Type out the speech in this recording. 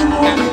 to walk.